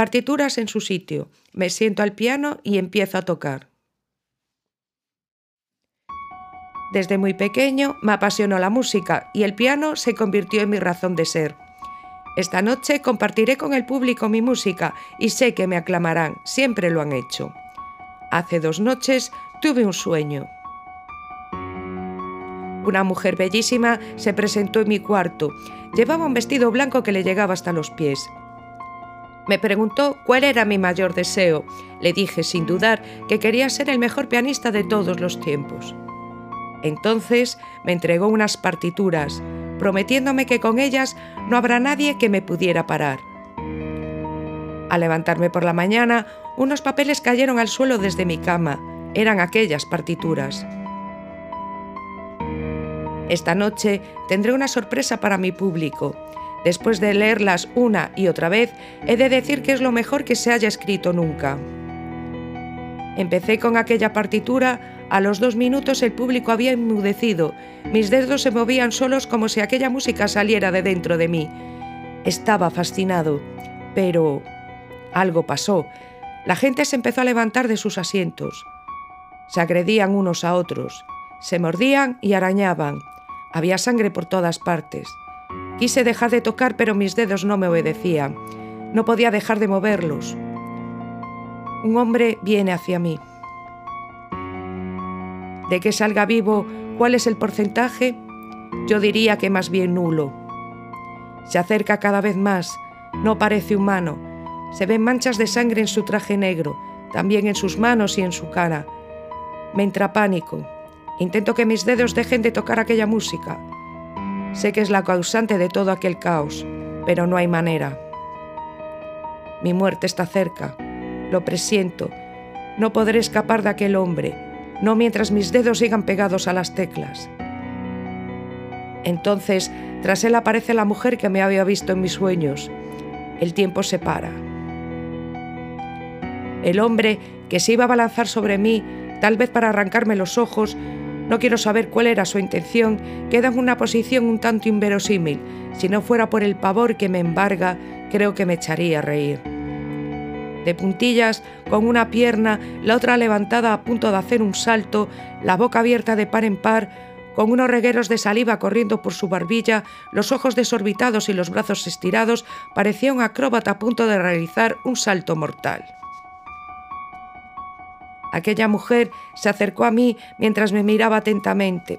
Partituras en su sitio. Me siento al piano y empiezo a tocar. Desde muy pequeño me apasionó la música y el piano se convirtió en mi razón de ser. Esta noche compartiré con el público mi música y sé que me aclamarán, siempre lo han hecho. Hace dos noches tuve un sueño. Una mujer bellísima se presentó en mi cuarto. Llevaba un vestido blanco que le llegaba hasta los pies. Me preguntó cuál era mi mayor deseo. Le dije sin dudar que quería ser el mejor pianista de todos los tiempos. Entonces me entregó unas partituras, prometiéndome que con ellas no habrá nadie que me pudiera parar. Al levantarme por la mañana, unos papeles cayeron al suelo desde mi cama. Eran aquellas partituras. Esta noche tendré una sorpresa para mi público. Después de leerlas una y otra vez, he de decir que es lo mejor que se haya escrito nunca. Empecé con aquella partitura, a los dos minutos el público había enmudecido, mis dedos se movían solos como si aquella música saliera de dentro de mí. Estaba fascinado, pero algo pasó. La gente se empezó a levantar de sus asientos. Se agredían unos a otros, se mordían y arañaban. Había sangre por todas partes. Quise dejar de tocar, pero mis dedos no me obedecían. No podía dejar de moverlos. Un hombre viene hacia mí. De que salga vivo, ¿cuál es el porcentaje? Yo diría que más bien nulo. Se acerca cada vez más, no parece humano. Se ven manchas de sangre en su traje negro, también en sus manos y en su cara. Me entra pánico. Intento que mis dedos dejen de tocar aquella música. Sé que es la causante de todo aquel caos, pero no hay manera. Mi muerte está cerca, lo presiento. No podré escapar de aquel hombre, no mientras mis dedos sigan pegados a las teclas. Entonces, tras él aparece la mujer que me había visto en mis sueños. El tiempo se para. El hombre que se iba a balanzar sobre mí, tal vez para arrancarme los ojos, no quiero saber cuál era su intención, queda en una posición un tanto inverosímil. Si no fuera por el pavor que me embarga, creo que me echaría a reír. De puntillas, con una pierna, la otra levantada a punto de hacer un salto, la boca abierta de par en par, con unos regueros de saliva corriendo por su barbilla, los ojos desorbitados y los brazos estirados, parecía un acróbata a punto de realizar un salto mortal. Aquella mujer se acercó a mí mientras me miraba atentamente.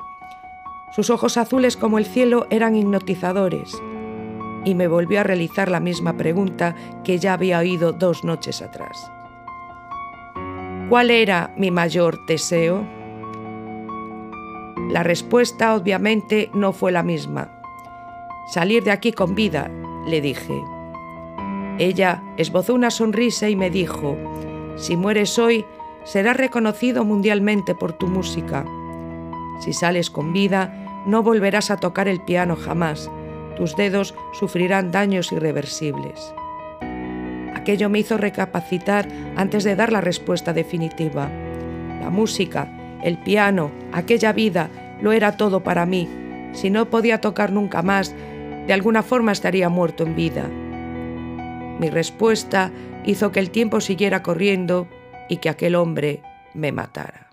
Sus ojos azules como el cielo eran hipnotizadores y me volvió a realizar la misma pregunta que ya había oído dos noches atrás. ¿Cuál era mi mayor deseo? La respuesta obviamente no fue la misma. Salir de aquí con vida, le dije. Ella esbozó una sonrisa y me dijo, si mueres hoy, serás reconocido mundialmente por tu música. Si sales con vida, no volverás a tocar el piano jamás. Tus dedos sufrirán daños irreversibles. Aquello me hizo recapacitar antes de dar la respuesta definitiva. La música, el piano, aquella vida, lo era todo para mí. Si no podía tocar nunca más, de alguna forma estaría muerto en vida. Mi respuesta hizo que el tiempo siguiera corriendo y que aquel hombre me matara.